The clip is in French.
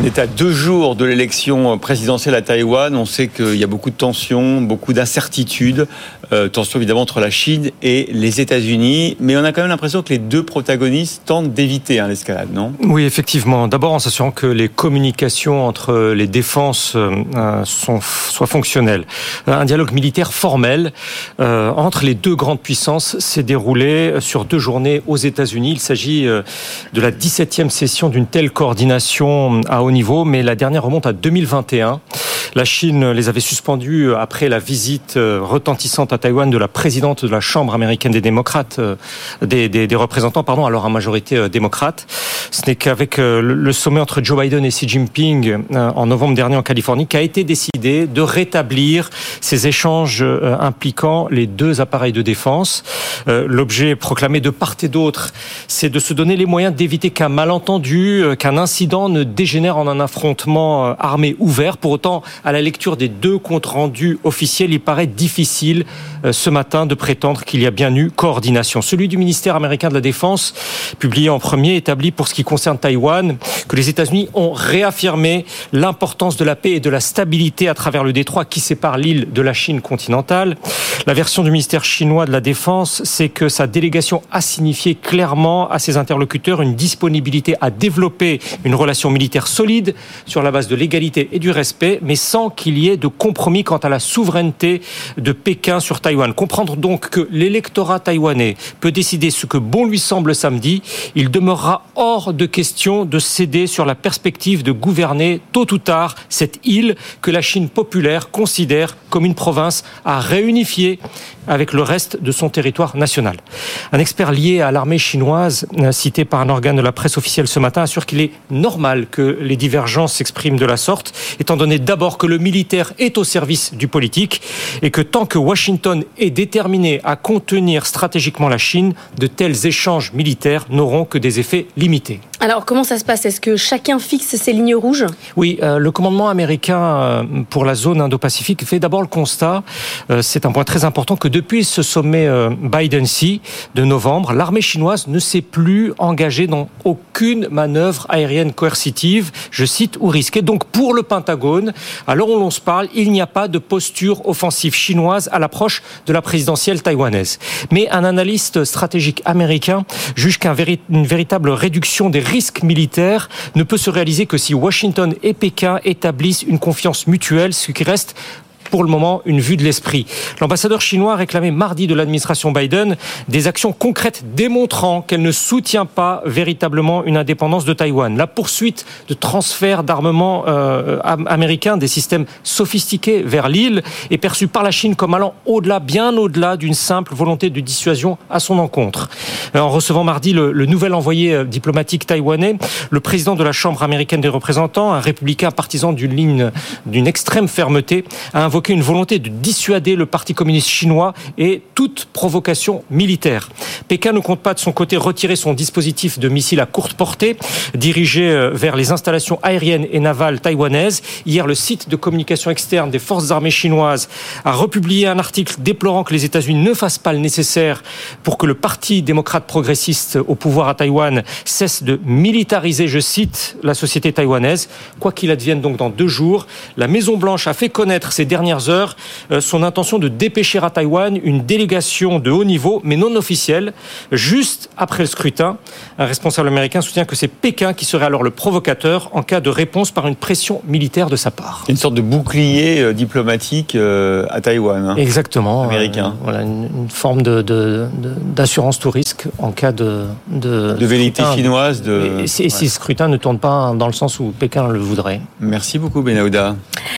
On est à deux jours de l'élection présidentielle à Taïwan. On sait qu'il y a beaucoup de tensions, beaucoup d'incertitudes. Euh, tensions évidemment entre la Chine et les États-Unis. Mais on a quand même l'impression que les deux protagonistes tentent d'éviter hein, l'escalade, non? Oui, effectivement. D'abord en s'assurant que les communications entre les défenses euh, soient fonctionnelles. Un dialogue militaire formel euh, entre les deux grandes puissances s'est déroulé sur deux journées aux États-Unis. Il s'agit de la 17e session d'une telle coordination à niveau, mais la dernière remonte à 2021. La Chine les avait suspendus après la visite euh, retentissante à Taïwan de la présidente de la Chambre américaine des démocrates, euh, des, des, des représentants, pardon, alors à majorité euh, démocrate. Ce n'est qu'avec le sommet entre Joe Biden et Xi Jinping en novembre dernier en Californie qu'a été décidé de rétablir ces échanges impliquant les deux appareils de défense. L'objet proclamé de part et d'autre, c'est de se donner les moyens d'éviter qu'un malentendu, qu'un incident ne dégénère en un affrontement armé ouvert. Pour autant, à la lecture des deux comptes rendus officiels, il paraît difficile euh, ce matin de prétendre qu'il y a bien eu coordination. Celui du ministère américain de la Défense, publié en premier, établit pour ce qui concerne Taïwan que les États-Unis ont réaffirmé l'importance de la paix et de la stabilité à travers le détroit qui sépare l'île de la Chine continentale. La version du ministère chinois de la Défense, c'est que sa délégation a signifié clairement à ses interlocuteurs une disponibilité à développer une relation militaire solide sur la base de l'égalité et du respect, mais sans qu'il y ait de compromis quant à la souveraineté de Pékin sur Taïwan. Comprendre donc que l'électorat taïwanais peut décider ce que bon lui semble samedi, il demeurera hors de question de céder sur la perspective de gouverner tôt ou tard cette île que la Chine populaire considère comme une province à réunifier avec le reste de son territoire national. Un expert lié à l'armée chinoise, euh, cité par un organe de la presse officielle ce matin, assure qu'il est normal que les divergences s'expriment de la sorte, étant donné d'abord que le militaire est au service du politique et que tant que Washington est déterminé à contenir stratégiquement la Chine, de tels échanges militaires n'auront que des effets limités. Alors comment ça se passe? Est-ce que chacun fixe ses lignes rouges? Oui, euh, le commandement américain euh, pour la zone Indo-Pacifique fait d'abord le constat, euh, c'est un point très important, que depuis ce sommet Biden-Xi de novembre, l'armée chinoise ne s'est plus engagée dans aucune manœuvre aérienne coercitive, je cite, ou risquée. Donc pour le Pentagone, à l'heure où l'on se parle, il n'y a pas de posture offensive chinoise à l'approche de la présidentielle taïwanaise. Mais un analyste stratégique américain juge qu'une véritable réduction des risques militaires ne peut se réaliser que si Washington et Pékin établissent une confiance mutuelle, ce qui reste pour le moment une vue de l'esprit. L'ambassadeur chinois a réclamé mardi de l'administration Biden des actions concrètes démontrant qu'elle ne soutient pas véritablement une indépendance de Taïwan. La poursuite de transferts d'armement euh, américains, des systèmes sophistiqués vers l'île, est perçue par la Chine comme allant au-delà, bien au-delà d'une simple volonté de dissuasion à son encontre. Euh, en recevant mardi le, le nouvel envoyé euh, diplomatique taïwanais, le président de la Chambre américaine des représentants, un républicain partisan d'une ligne d'une extrême fermeté, a invoqué une volonté de dissuader le Parti communiste chinois et toute provocation militaire. Pékin ne compte pas de son côté retirer son dispositif de missiles à courte portée dirigé euh, vers les installations aériennes et navales taïwanaises. Hier, le site de communication externe des forces armées chinoises a republié un article déplorant que les États-Unis ne fassent pas le nécessaire pour que le Parti démocrate progressiste au pouvoir à Taïwan cesse de militariser, je cite, la société taïwanaise. Quoi qu'il advienne donc dans deux jours, la Maison Blanche a fait connaître ces dernières heures euh, son intention de dépêcher à Taïwan une délégation de haut niveau, mais non officielle, juste après le scrutin. Un responsable américain soutient que c'est Pékin qui serait alors le provocateur en cas de réponse par une pression militaire de sa part. Une sorte de bouclier euh, diplomatique euh, à Taïwan. Hein, Exactement. Américain. voilà, une, une forme de, de, de, d'assurance tout risque en cas de... De, de vérité chinoise. De... Et si, ouais. si le scrutin ne tourne pas dans le sens où Pékin le voudrait. Merci beaucoup, Benahouda.